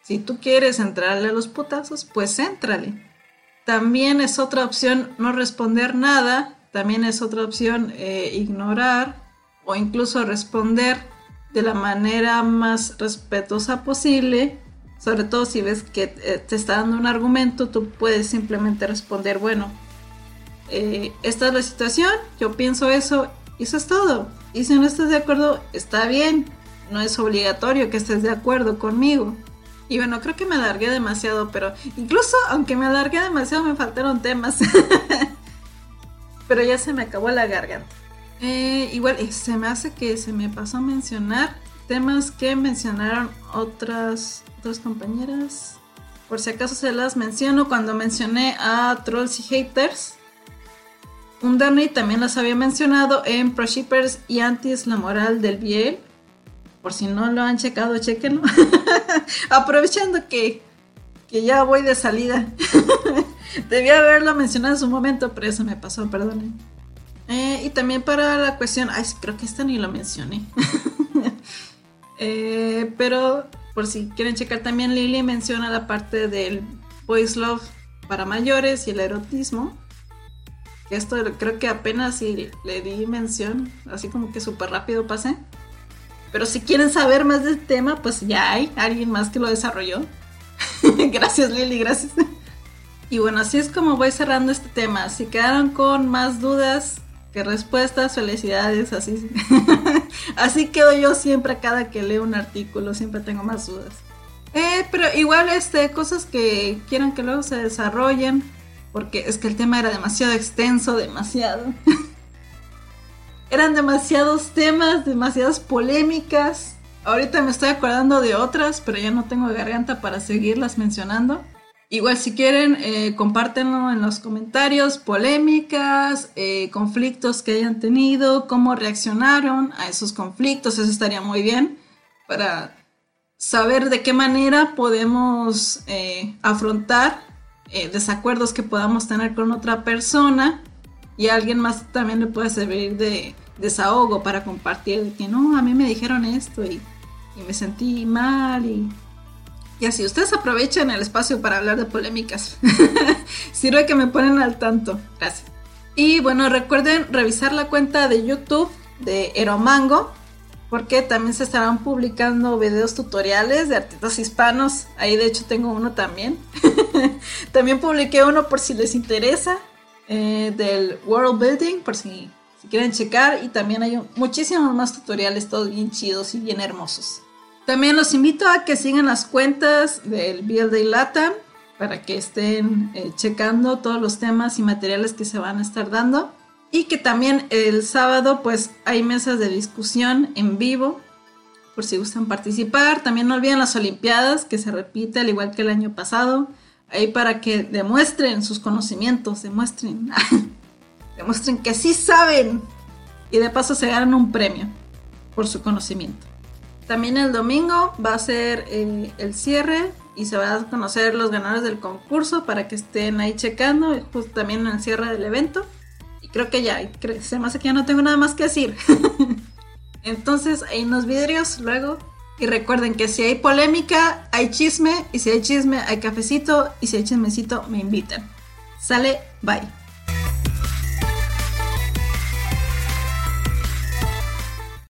Si tú quieres entrarle a los putazos, pues éntrale. También es otra opción no responder nada, también es otra opción eh, ignorar o incluso responder de la manera más respetuosa posible sobre todo si ves que eh, te está dando un argumento, tú puedes simplemente responder, bueno, eh, esta es la situación, yo pienso eso, y eso es todo. Y si no estás de acuerdo, está bien, no es obligatorio que estés de acuerdo conmigo. Y bueno, creo que me alargué demasiado, pero incluso aunque me alargué demasiado me faltaron temas. pero ya se me acabó la garganta. Eh, igual, se me hace que se me pasó a mencionar temas que mencionaron otras dos compañeras. Por si acaso se las menciono cuando mencioné a Trolls y Haters. Un Danny también las había mencionado en Pro Shippers y Antis la moral del Biel. Por si no lo han checado, chequenlo. Aprovechando que, que ya voy de salida. Debía haberlo mencionado en su momento, pero eso me pasó, perdonen. Eh, y también para la cuestión, ay, creo que esta ni lo mencioné. Eh, pero por si quieren checar también, Lily menciona la parte del boys love para mayores y el erotismo. Esto creo que apenas si le di mención, así como que súper rápido pasé. Pero si quieren saber más del tema, pues ya hay alguien más que lo desarrolló. gracias Lily, gracias. y bueno, así es como voy cerrando este tema. Si quedaron con más dudas, que respuestas, felicidades, así. así quedo yo siempre cada que leo un artículo, siempre tengo más dudas. Eh, pero igual este, cosas que quieran que luego se desarrollen, porque es que el tema era demasiado extenso, demasiado. Eran demasiados temas, demasiadas polémicas. Ahorita me estoy acordando de otras, pero ya no tengo garganta para seguirlas mencionando. Igual si quieren, eh, compártenlo en los comentarios, polémicas, eh, conflictos que hayan tenido, cómo reaccionaron a esos conflictos, eso estaría muy bien para saber de qué manera podemos eh, afrontar desacuerdos que podamos tener con otra persona y a alguien más también le puede servir de desahogo para compartir que no, a mí me dijeron esto y, y me sentí mal y y así ustedes aprovechan el espacio para hablar de polémicas. Sirve que me ponen al tanto. Gracias. Y bueno, recuerden revisar la cuenta de YouTube de Eromango, porque también se estarán publicando videos tutoriales de artistas hispanos. Ahí de hecho tengo uno también. también publiqué uno por si les interesa, eh, del World Building, por si, si quieren checar. Y también hay muchísimos más tutoriales, todos bien chidos y bien hermosos. También los invito a que sigan las cuentas del Build Day Latam para que estén eh, checando todos los temas y materiales que se van a estar dando. Y que también el sábado pues hay mesas de discusión en vivo por si gustan participar. También no olviden las Olimpiadas que se repite al igual que el año pasado. Ahí para que demuestren sus conocimientos, demuestren, demuestren que sí saben. Y de paso se ganan un premio por su conocimiento. También el domingo va a ser el cierre y se van a conocer los ganadores del concurso para que estén ahí checando, justo también en el cierre del evento. Y creo que ya, se me hace que ya no tengo nada más que decir. Entonces, hay unos vidrios luego. Y recuerden que si hay polémica, hay chisme. Y si hay chisme, hay cafecito. Y si hay chismecito, me invitan. Sale, bye.